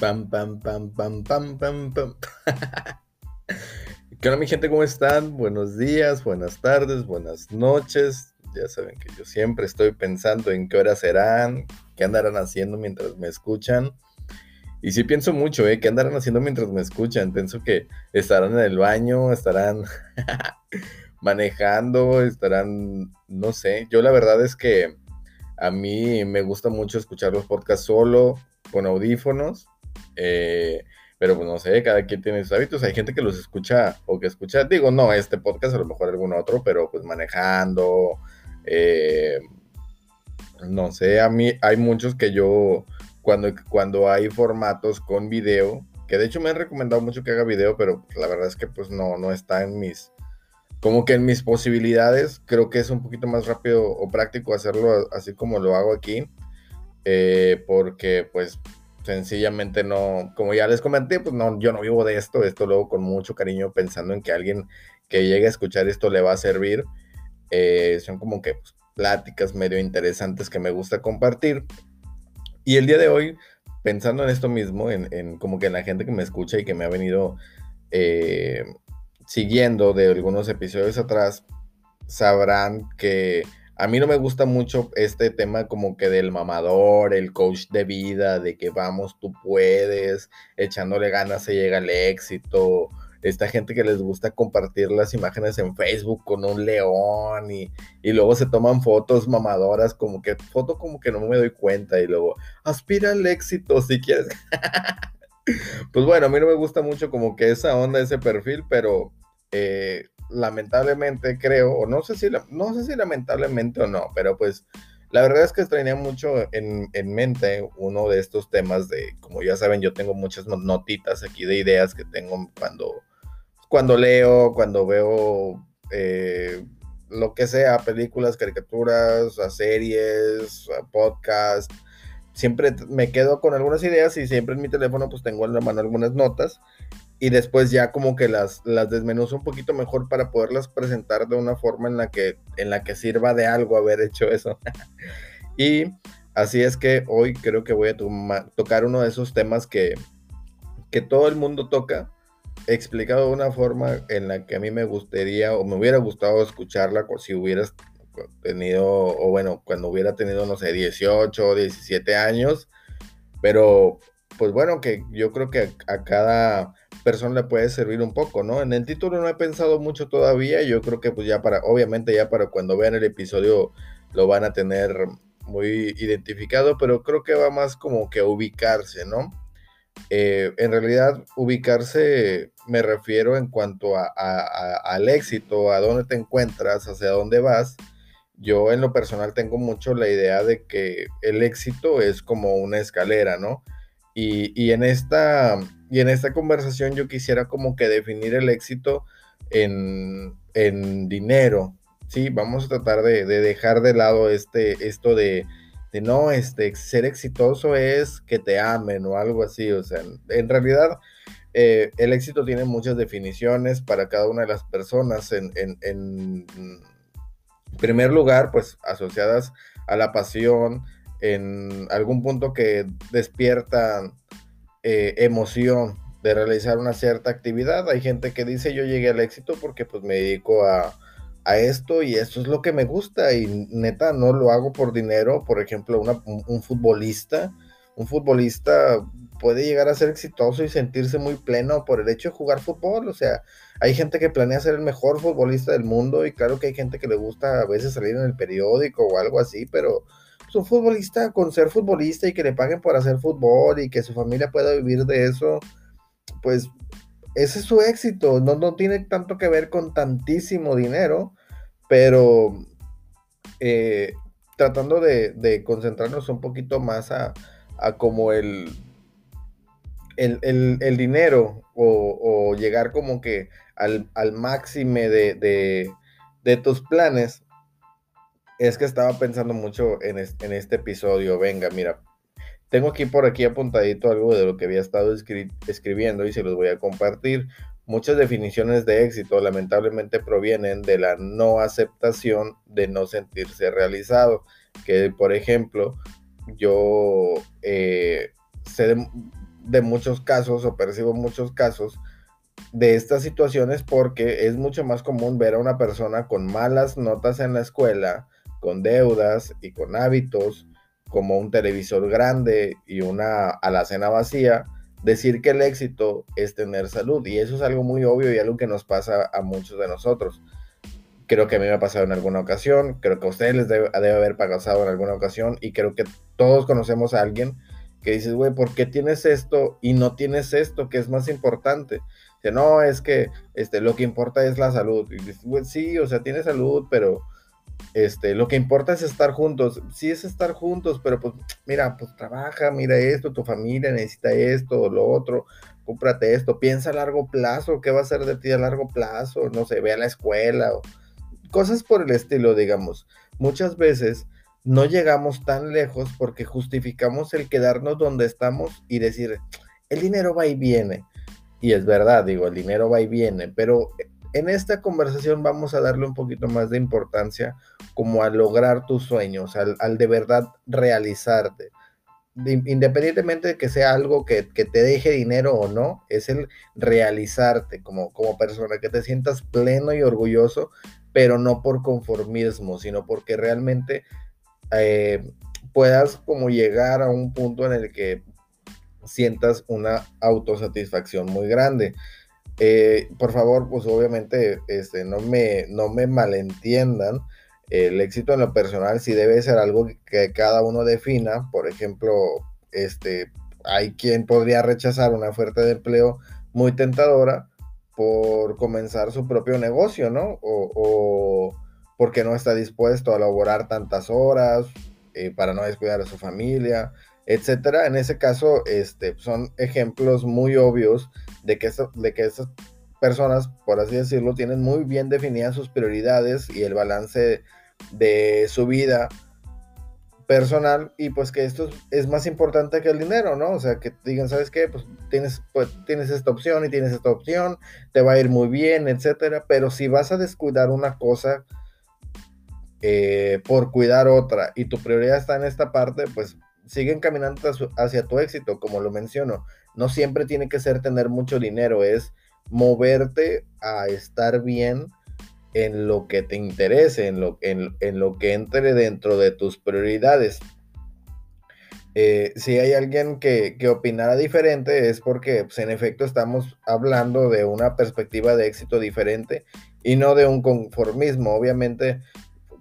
Pam, pam, pam, pam, pam, pam, pam. ¿Qué onda mi gente? ¿Cómo están? Buenos días, buenas tardes, buenas noches. Ya saben que yo siempre estoy pensando en qué horas serán, qué andarán haciendo mientras me escuchan. Y sí pienso mucho, ¿eh? ¿Qué andarán haciendo mientras me escuchan? Pienso que estarán en el baño, estarán manejando, estarán, no sé. Yo la verdad es que a mí me gusta mucho escuchar los podcasts solo, con audífonos. Eh, pero pues no sé, cada quien tiene sus hábitos. Hay gente que los escucha o que escucha, digo, no este podcast, a lo mejor algún otro, pero pues manejando. Eh, no sé, a mí hay muchos que yo, cuando, cuando hay formatos con video, que de hecho me han recomendado mucho que haga video, pero pues, la verdad es que pues no, no está en mis, como que en mis posibilidades, creo que es un poquito más rápido o práctico hacerlo así como lo hago aquí, eh, porque pues sencillamente no, como ya les comenté, pues no, yo no vivo de esto, esto luego con mucho cariño pensando en que alguien que llegue a escuchar esto le va a servir. Eh, son como que pues, pláticas medio interesantes que me gusta compartir. Y el día de hoy, pensando en esto mismo, en, como que en la gente que me escucha y que me ha venido eh, siguiendo de algunos episodios atrás, sabrán que a mí no me gusta mucho este tema como que del mamador, el coach de vida, de que vamos, tú puedes, echándole ganas se llega al éxito. Esta gente que les gusta compartir las imágenes en Facebook con un león y, y luego se toman fotos mamadoras, como que foto como que no me doy cuenta y luego aspira al éxito si quieres. pues bueno, a mí no me gusta mucho como que esa onda, ese perfil, pero eh, lamentablemente creo, o no sé si, no sé si lamentablemente o no, pero pues la verdad es que extrañé mucho en, en, mente uno de estos temas de, como ya saben, yo tengo muchas notitas aquí de ideas que tengo cuando, cuando leo, cuando veo eh, lo que sea, películas, caricaturas, series, podcasts. Siempre me quedo con algunas ideas y siempre en mi teléfono pues tengo en la mano algunas notas y después ya como que las, las desmenuzo un poquito mejor para poderlas presentar de una forma en la que, en la que sirva de algo haber hecho eso. y así es que hoy creo que voy a tocar uno de esos temas que, que todo el mundo toca, explicado de una forma en la que a mí me gustaría o me hubiera gustado escucharla si hubieras tenido, o bueno, cuando hubiera tenido, no sé, 18 o 17 años, pero pues bueno, que yo creo que a cada persona le puede servir un poco, ¿no? En el título no he pensado mucho todavía, yo creo que pues ya para, obviamente ya para cuando vean el episodio lo van a tener muy identificado, pero creo que va más como que ubicarse, ¿no? Eh, en realidad, ubicarse me refiero en cuanto a, al éxito, a dónde te encuentras, hacia dónde vas. Yo en lo personal tengo mucho la idea de que el éxito es como una escalera, ¿no? Y, en esta, y en esta conversación yo quisiera como que definir el éxito en, dinero, ¿sí? Vamos a tratar de, dejar de lado este, esto de, no, este, ser exitoso es que te amen o algo así, o sea, en, realidad eh, el éxito tiene muchas definiciones para cada una de las personas, en, en primer lugar, pues asociadas a la pasión, en algún punto que despierta eh, emoción de realizar una cierta actividad. Hay gente que dice yo llegué al éxito porque pues me dedico a, esto y esto es lo que me gusta y neta no lo hago por dinero. Por ejemplo, un, futbolista, un futbolista puede llegar a ser exitoso y sentirse muy pleno por el hecho de jugar fútbol. O sea, hay gente que planea ser el mejor futbolista del mundo y claro que hay gente que le gusta a veces salir en el periódico o algo así, pero un futbolista con ser futbolista y que le paguen por hacer fútbol y que su familia pueda vivir de eso, pues ese es su éxito. No, no tiene tanto que ver con tantísimo dinero, pero eh, tratando de, concentrarnos un poquito más a, como el, el, dinero o, llegar como que al, al máxime de, de tus planes es que estaba pensando mucho en, este episodio. Venga, mira, tengo aquí por aquí apuntadito algo de lo que había estado escribiendo y se los voy a compartir. Muchas definiciones de éxito lamentablemente provienen de la no aceptación de no sentirse realizado. Que, por ejemplo, yo eh, sé de muchos casos o percibo muchos casos de estas situaciones porque es mucho más común ver a una persona con malas notas en la escuela, con deudas y con hábitos, como un televisor grande y una alacena vacía, decir que el éxito es tener salud. Y eso es algo muy obvio y algo que nos pasa a muchos de nosotros. Creo que a mí me ha pasado en alguna ocasión, creo que a ustedes les debe, haber pasado en alguna ocasión y creo que todos conocemos a alguien que dices, güey, ¿por qué tienes esto y no tienes esto que es más importante? Dice, no, es que este, lo que importa es la salud. Sí, o sea, tiene salud, pero este, lo que importa es estar juntos. Sí es estar juntos, pero pues mira, pues trabaja, mira esto, tu familia necesita esto lo otro, cómprate esto, piensa a largo plazo, ¿qué va a ser de ti a largo plazo? No sé, ve a la escuela cosas por el estilo, digamos. Muchas veces no llegamos tan lejos porque justificamos el quedarnos donde estamos y decir, el dinero va y viene. Y es verdad, digo, el dinero va y viene, pero en esta conversación vamos a darle un poquito más de importancia como a lograr tus sueños, al, de verdad realizarte. independientemente de que sea algo que, te deje dinero o no, es el realizarte como, como persona, que te sientas pleno y orgulloso, pero no por conformismo, sino porque realmente eh, puedas como llegar a un punto en el que sientas una autosatisfacción muy grande. Eh, por favor, pues obviamente este, no, me, no me malentiendan. El éxito en lo personal sí debe ser algo que cada uno defina. Por ejemplo, este, hay quien podría rechazar una oferta de empleo muy tentadora por comenzar su propio negocio, ¿no? O, porque no está dispuesto a laborar tantas horas eh, para no descuidar a su familia, etcétera. En ese caso, este, son ejemplos muy obvios de que, de que esas personas, por así decirlo, tienen muy bien definidas sus prioridades y el balance de su vida personal y pues que esto es más importante que el dinero, ¿no? O sea, que digan, ¿sabes qué? Pues tienes, pues, tienes esta opción y tienes esta opción, te va a ir muy bien, etcétera, pero si vas a descuidar una cosa eh, por cuidar otra y tu prioridad está en esta parte, pues siguen caminando hacia tu éxito, como lo menciono. No siempre tiene que ser tener mucho dinero, es moverte a estar bien en lo que te interese, en lo, que entre dentro de tus prioridades. Eh, si hay alguien que, que, opinara diferente es porque pues, en efecto estamos hablando de una perspectiva de éxito diferente y no de un conformismo. Obviamente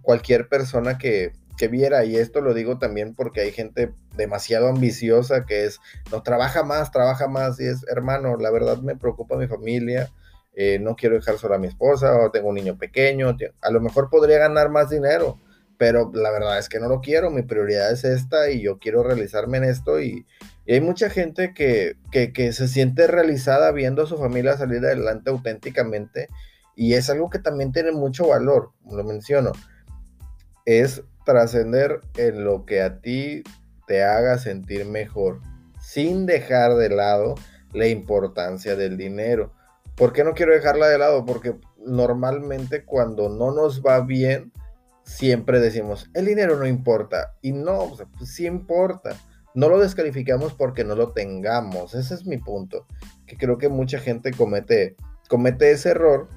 cualquier persona que, que viera, y esto lo digo también porque hay gente demasiado ambiciosa que es, no, trabaja más, trabaja más, y es, hermano, la verdad me preocupa mi familia, eh, no quiero dejar sola a mi esposa, o tengo un niño pequeño, a lo mejor podría ganar más dinero, pero la verdad es que no lo quiero, mi prioridad es esta y yo quiero realizarme en esto y, hay mucha gente que, que, que se siente realizada viendo a su familia salir adelante auténticamente y es algo que también tiene mucho valor, lo menciono, es trascender en lo que a ti te haga sentir mejor, sin dejar de lado la importancia del dinero. ¿Por qué no quiero dejarla de lado? Porque normalmente cuando no nos va bien, siempre decimos, el dinero no importa. Y no, pues sí importa. No lo descalificamos porque no lo tengamos. Ese es mi punto. Que creo que mucha gente comete, comete ese error.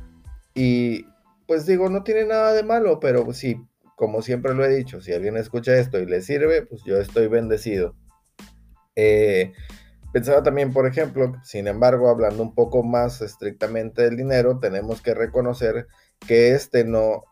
Y pues digo, no tiene nada de malo, pero sí como siempre lo he dicho, si alguien escucha esto y le sirve, pues yo estoy bendecido. Eh, pensaba también, por ejemplo, sin embargo, hablando un poco más estrictamente del dinero, tenemos que reconocer que este no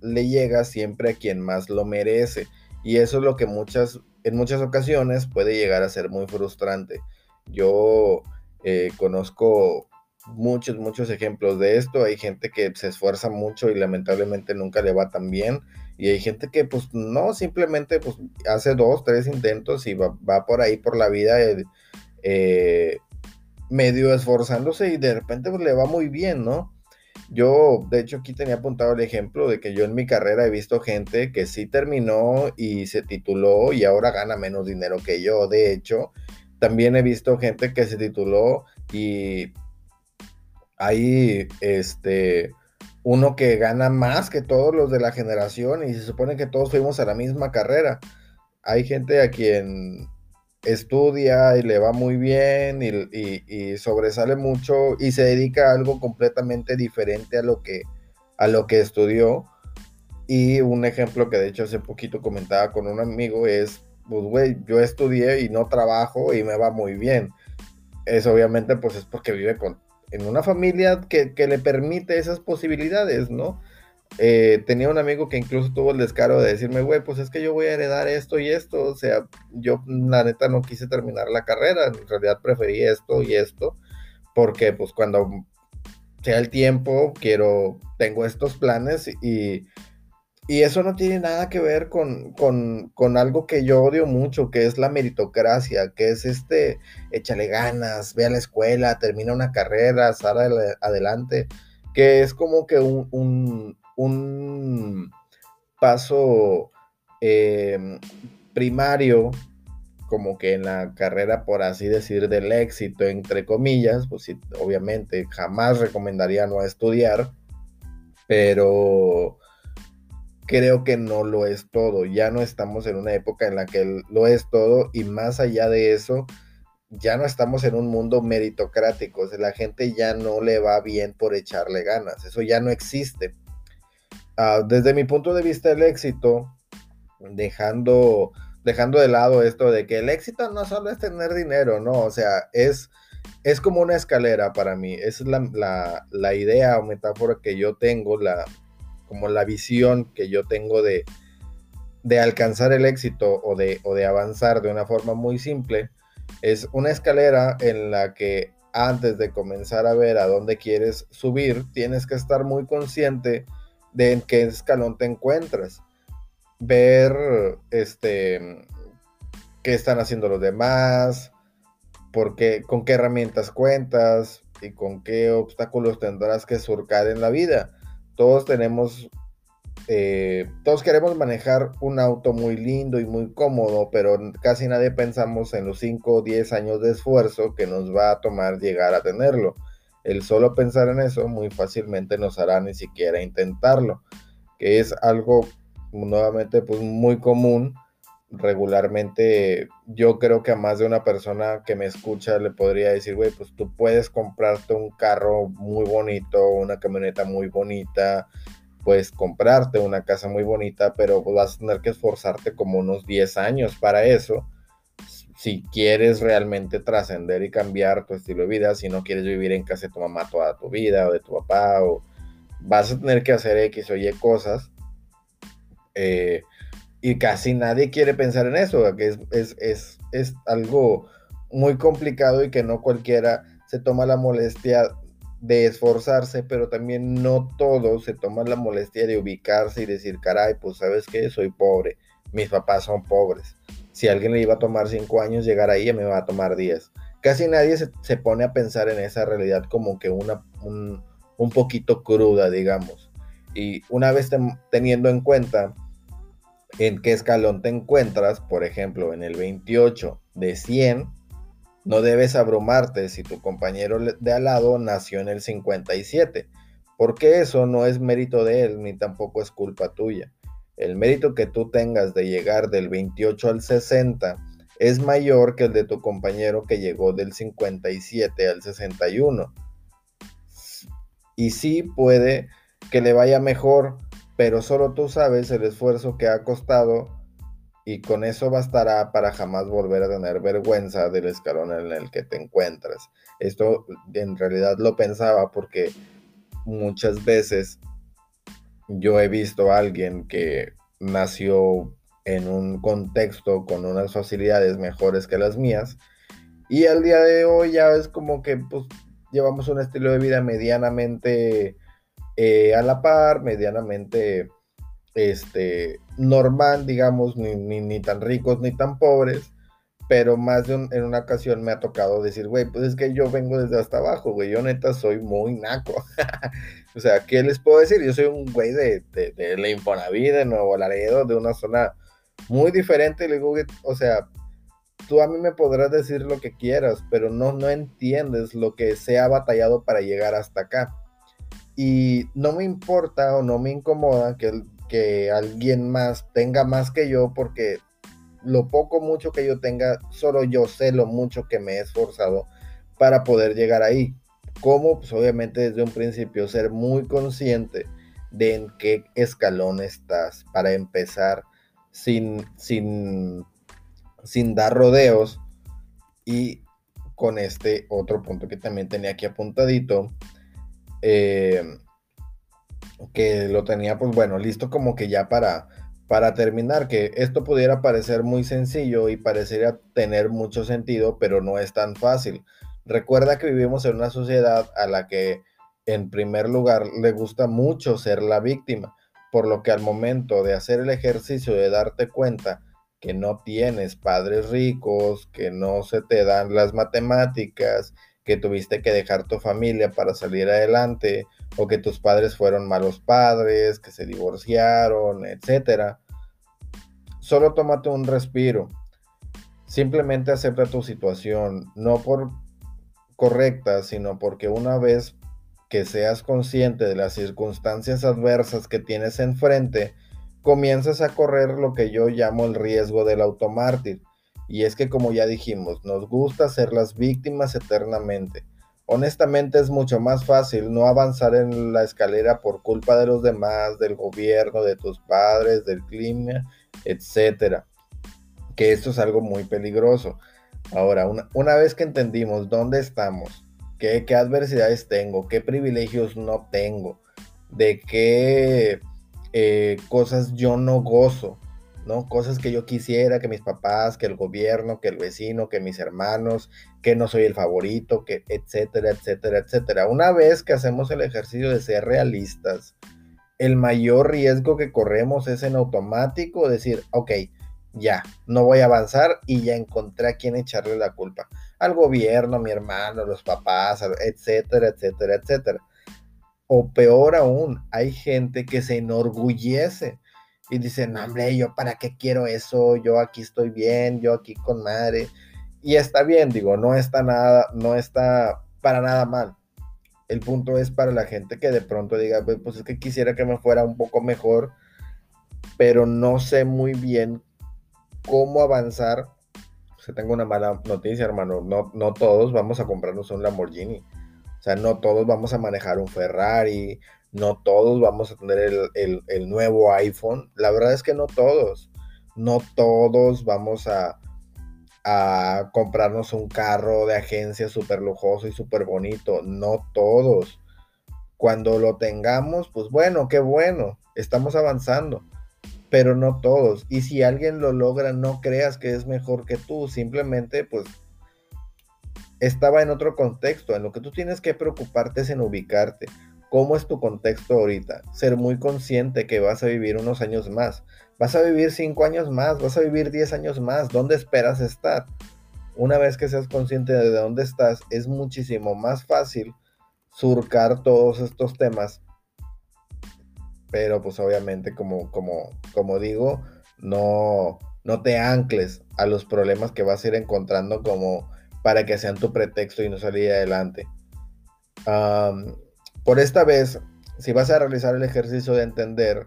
le llega siempre a quien más lo merece. Y eso es lo que muchas, en muchas ocasiones puede llegar a ser muy frustrante. Yo eh, conozco muchos, muchos ejemplos de esto. Hay gente que se esfuerza mucho y lamentablemente nunca le va tan bien. Y hay gente que pues no, simplemente pues hace dos, tres intentos y va, por ahí por la vida eh, eh, medio esforzándose y de repente pues le va muy bien, ¿no? Yo, de hecho, aquí tenía apuntado el ejemplo de que yo en mi carrera he visto gente que sí terminó y se tituló y ahora gana menos dinero que yo. De hecho, también he visto gente que se tituló y ahí, este, uno que gana más que todos los de la generación y se supone que todos fuimos a la misma carrera. Hay gente a quien estudia y le va muy bien y, sobresale mucho y se dedica a algo completamente diferente a lo que, a lo que estudió. Y un ejemplo que de hecho hace poquito comentaba con un amigo es, pues güey, yo estudié y no trabajo y me va muy bien. Eso obviamente pues es porque vive con, en una familia que, que le permite esas posibilidades, ¿no? Eh, tenía un amigo que incluso tuvo el descaro de decirme, güey, pues es que yo voy a heredar esto y esto. O sea, yo la neta no quise terminar la carrera, en realidad preferí esto y esto, porque pues cuando sea el tiempo, quiero, tengo estos planes y, y eso no tiene nada que ver con, con, con, algo que yo odio mucho, que es la meritocracia, que es este, échale ganas, ve a la escuela, termina una carrera, sal adelante, que es como que un un paso em, primario, como que en la carrera, por así decir, del éxito, entre comillas, pues sí, obviamente jamás recomendaría no estudiar, pero creo que no lo es todo. Ya no estamos en una época en la que lo es todo y más allá de eso, ya no estamos en un mundo meritocrático. O sea, la gente ya no le va bien por echarle ganas. Eso ya no existe. Ah, desde mi punto de vista, el éxito, dejando, dejando de lado esto de que el éxito no solo es tener dinero, no, o sea, es, es como una escalera para mí, es la, la, idea o metáfora que yo tengo, la, como la visión que yo tengo de, de alcanzar el éxito o de, o de avanzar de una forma muy simple, es una escalera en la que antes de comenzar a ver a dónde quieres subir, tienes que estar muy consciente de en qué escalón te encuentras. Ver este qué están haciendo los demás, con qué herramientas cuentas y con qué obstáculos tendrás que surcar en la vida. Todos tenemos, eh, todos queremos manejar un auto muy lindo y muy cómodo, pero casi nadie pensamos en los 5 o 10 años de esfuerzo que nos va a tomar llegar a tenerlo. El solo pensar en eso muy fácilmente nos hará ni siquiera intentarlo, que es algo nuevamente pues muy común. Regularmente yo creo que a más de una persona que me escucha le podría decir, güey, pues tú puedes comprarte un carro muy bonito, una camioneta muy bonita, puedes comprarte una casa muy bonita, pero vas a tener que esforzarte como unos 10 años para eso si quieres realmente trascender y cambiar tu estilo de vida, si no quieres vivir en casa de tu mamá toda tu vida o de tu papá, o vas a tener que hacer X o Y cosas. Eh, y casi nadie quiere pensar en eso, que es, es, algo muy complicado y que no cualquiera se toma la molestia de esforzarse, pero también no todos se toman la molestia de ubicarse y decir, caray, pues sabes que soy pobre, mis papás son pobres si a alguien le iba a tomar cinco años llegar ahí, me va a tomar 10. Casi nadie se, pone a pensar en esa realidad como que una, un, poquito cruda, digamos. Y una vez teniendo en cuenta en qué escalón te encuentras, por ejemplo, en el 28 de 100, no debes abrumarte si tu compañero de al lado nació en el 57, porque eso no es mérito de él ni tampoco es culpa tuya el mérito que tú tengas de llegar del 28 al 60 es mayor que el de tu compañero que llegó del 57 al 61. Y sí puede que le vaya mejor, pero solo tú sabes el esfuerzo que ha costado y con eso bastará para jamás volver a tener vergüenza del escalón en el que te encuentras. Esto en realidad lo pensaba porque muchas veces yo he visto a alguien que nació en un contexto con unas facilidades mejores que las mías y al día de hoy ya es como que pues llevamos un estilo de vida medianamente eh, a la par, medianamente este, normal, digamos, ni, ni, tan ricos ni tan pobres, pero más de en una ocasión me ha tocado decir, güey, pues es que yo vengo desde hasta abajo, güey, yo neta soy muy naco. O sea, ¿qué les puedo decir? Yo soy un güey de, de, de la Infonavit, de Nuevo Laredo, de una zona muy diferente. Le digo, o sea, tú a mí me podrás decir lo que quieras, pero no, no entiendes lo que se ha batallado para llegar hasta acá. Y no me importa o no me incomoda que, que alguien más tenga más que yo porque lo poco mucho que yo tenga, solo yo sé lo mucho que me he esforzado para poder llegar ahí. Como, pues obviamente desde un principio ser muy consciente de en qué escalón estás para empezar sin, sin, sin dar rodeos y con este otro punto que también tenía aquí apuntadito, eh, que lo tenía pues bueno, listo como que ya para, para terminar, que esto pudiera parecer muy sencillo y parecería tener mucho sentido, pero no es tan fácil. Recuerda que vivimos en una sociedad a la que en primer lugar le gusta mucho ser la víctima, por lo que al momento de hacer el ejercicio de darte cuenta que no tienes padres ricos, que no se te dan las matemáticas, que tuviste que dejar tu familia para salir adelante, o que tus padres fueron malos padres, que se divorciaron, etc. Solo tómate un respiro. Simplemente acepta tu situación, no por correcta, sino porque una vez que seas consciente de las circunstancias adversas que tienes enfrente, comienzas a correr lo que yo llamo el riesgo del automártir. Y es que como ya dijimos, nos gusta ser las víctimas eternamente. Honestamente es mucho más fácil no avanzar en la escalera por culpa de los demás, del gobierno, de tus padres, del clima, etcétera. Que esto es algo muy peligroso. Ahora, una, una vez que entendimos dónde estamos, qué, qué adversidades tengo, qué privilegios no tengo, de qué eh, cosas yo no gozo, ¿no? Cosas que yo quisiera, que mis papás, que el gobierno, que el vecino, que mis hermanos, que no soy el favorito, que etcétera, etcétera, etcétera. Una vez que hacemos el ejercicio de ser realistas, el mayor riesgo que corremos es en automático decir, ok, ya, no voy a avanzar y ya encontré a quien echarle la culpa. Al gobierno, mi hermano, los papás, etcétera, etcétera, etcétera. O peor aún, hay gente que se enorgullece y dice, no, hombre, yo para qué quiero eso, yo aquí estoy bien, yo aquí con madre. Y está bien, digo, no está nada, no está para nada mal. El punto es para la gente que de pronto diga, pues es que quisiera que me fuera un poco mejor, pero no sé muy bien cómo avanzar. O sea, tengo una mala noticia, hermano. No, no todos vamos a comprarnos un Lamborghini. Sea, no todos vamos a manejar un Ferrari, no todos vamos a tener el, nuevo iPhone. La verdad es que no todos. No todos vamos a, a comprarnos un carro de agencia súper lujoso y súper bonito. No todos. Cuando lo tengamos, pues bueno, qué bueno. Estamos avanzando. Pero no todos. Y si alguien lo logra, no creas que es mejor que tú. Simplemente, pues estaba en otro contexto. En lo que tú tienes que preocuparte es en ubicarte. ¿Cómo es tu contexto ahorita? Ser muy consciente que vas a vivir unos años más. Vas a vivir cinco años más, vas a vivir diez años más. ¿Dónde esperas estar? Una vez que seas consciente de dónde estás, es muchísimo más fácil surcar todos estos temas. Pero pues obviamente, como, como, como digo, no, no te ancles a los problemas que vas a ir encontrando como para que sean tu pretexto y no salir adelante. por esta vez, si vas a realizar el ejercicio de entender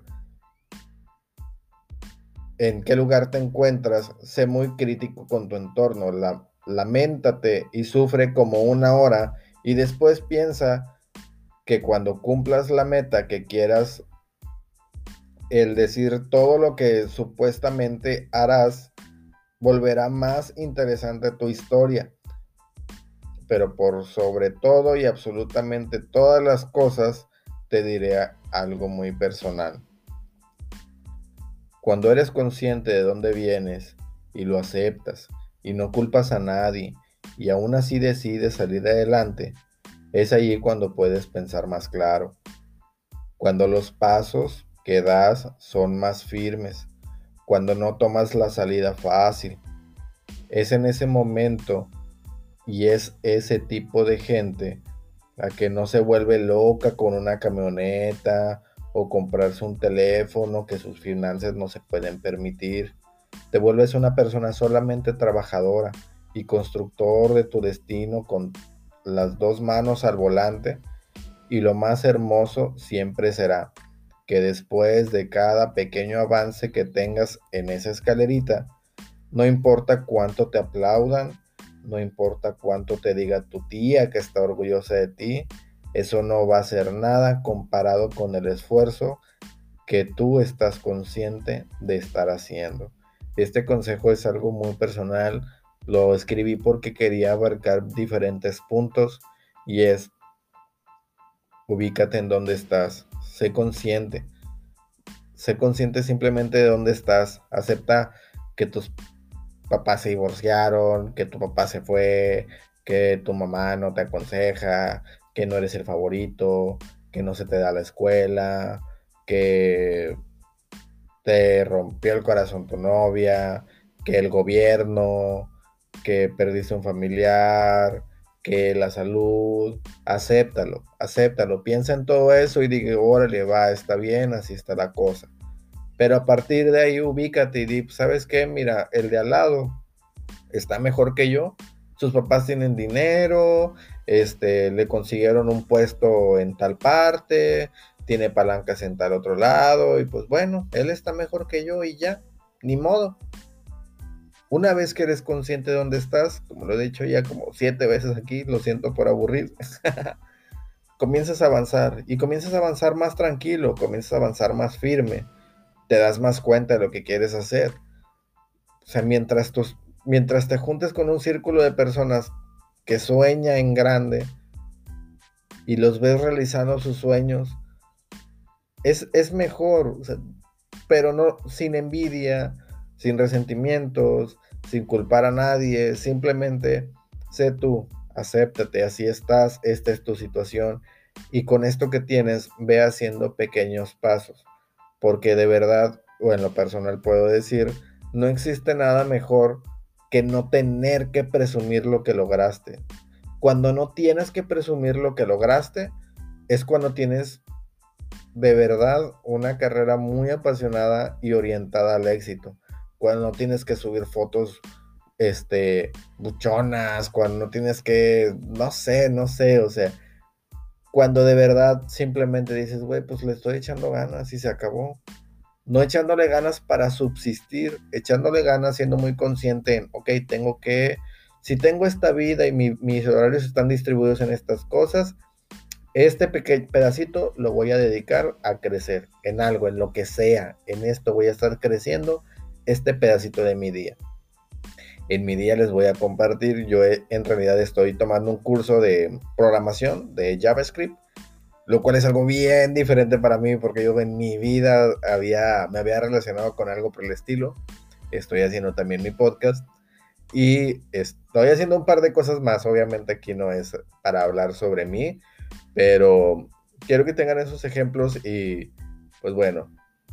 en qué lugar te encuentras, sé muy crítico con tu entorno, la, lamentate y sufre como una hora y después piensa que cuando cumplas la meta que quieras, el decir todo lo que supuestamente harás, volverá más interesante tu historia pero por sobre todo y absolutamente todas las cosas, te diré algo muy personal. Cuando eres consciente de dónde vienes y lo aceptas y no culpas a nadie y aún así decides salir adelante, es allí cuando puedes pensar más claro. Cuando los pasos que das son más firmes, cuando no tomas la salida fácil. Es en ese momento y es ese tipo de gente la que no se vuelve loca con una camioneta o comprarse un teléfono que sus finanzas no se pueden permitir. Te vuelves una persona solamente trabajadora y constructor de tu destino con las dos manos al volante. Y lo más hermoso siempre será que después de cada pequeño avance que tengas en esa escalerita, No importa cuánto te aplaudan, no importa cuánto te diga tu tía que está orgullosa de ti, eso no va a ser nada comparado con el esfuerzo que tú estás consciente de estar haciendo. Este consejo es algo muy personal, lo escribí porque quería abarcar diferentes puntos y es ubícate en dónde estás, sé consciente, sé consciente simplemente de dónde estás, acepta que tus papás se divorciaron, que tu papá se fue, que tu mamá no te aconseja, que no eres el favorito, que no se te da la escuela, que te rompió el corazón tu novia, que el gobierno, que perdiste un familiar, que la salud, acéptalo, acéptalo, piensa en todo eso y diga, órale, va, está bien, así está la cosa. Pero a partir de ahí ubícate y di, ¿sabes qué? Mira, el de al lado está mejor que yo. Sus papás tienen dinero, este, le consiguieron un puesto en tal parte, tiene palancas en tal otro lado y pues bueno, él está mejor que yo y ya, ni modo. Una vez que eres consciente de dónde estás, como lo he dicho ya como siete veces aquí, lo siento por aburrir, comienzas a avanzar y comienzas a avanzar más tranquilo, comienzas a avanzar más firme te das más cuenta de lo que quieres hacer. O sea, mientras, mientras te juntes con un círculo de personas que sueña en grande y los ves realizando sus sueños, es, es mejor, pero no sin envidia, sin resentimientos, sin culpar a nadie, simplemente sé tú, acéptate, así estás, esta es tu situación y con esto que tienes ve haciendo pequeños pasos porque de verdad, o en lo personal puedo decir, no existe nada mejor que no tener que presumir lo que lograste. Cuando no tienes que presumir lo que lograste, es cuando tienes de verdad una carrera muy apasionada y orientada al éxito. Cuando no tienes que subir fotos este buchonas, cuando no tienes que no sé, no sé, o sea, cuando de verdad simplemente dices, güey, pues le estoy echando ganas y se acabó. No echándole ganas para subsistir, echándole ganas siendo muy consciente en, ok, tengo que, si tengo esta vida y mis horarios están distribuidos en estas cosas, este pequeño pedacito lo voy a dedicar a crecer en algo, en lo que sea. En esto voy a estar creciendo este pedacito de mi día en mi día les voy a compartir. Yo en realidad estoy tomando un curso de programación de JavaScript, lo cual es algo bien diferente para mí porque yo en mi vida había, me había relacionado con algo por el estilo. Estoy haciendo también mi podcast y estoy haciendo un par de cosas más. Obviamente aquí no es para hablar sobre mí, pero quiero que tengan esos ejemplos y pues bueno,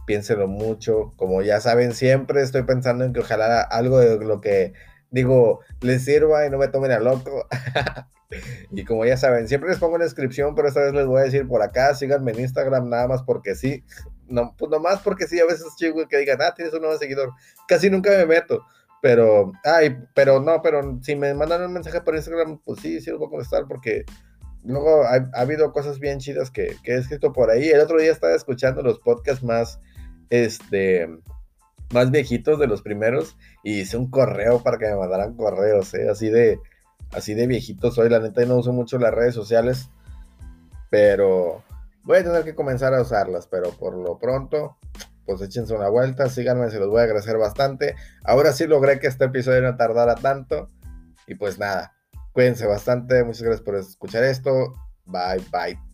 piénselo mucho. Como ya saben, siempre estoy pensando en que ojalá algo de lo que digo les sirva y no me tomen a loco. y como ya saben, siempre les pongo en la descripción, pero esta vez les voy a decir por acá, síganme en Instagram nada más porque sí. No, pues nomás porque sí, a veces chico que digan, ah, tienes un nuevo seguidor. Casi nunca me meto. Pero, ay, pero no, pero si me mandan un mensaje por Instagram, pues sí, sí los voy a contestar porque luego ha, ha habido cosas bien chidas que, que, he escrito por ahí. El otro día estaba escuchando los podcasts más este, más viejitos de los primeros y hice un correo para que me mandaran correos, ¿eh? así de, así de viejitos soy, la neta no uso mucho las redes sociales, pero voy a tener que comenzar a usarlas, pero por lo pronto, pues échense una vuelta, síganme, se los voy a agradecer bastante. Ahora sí logré que este episodio no tardara tanto y pues nada, cuídense bastante, muchas gracias por escuchar esto, bye bye.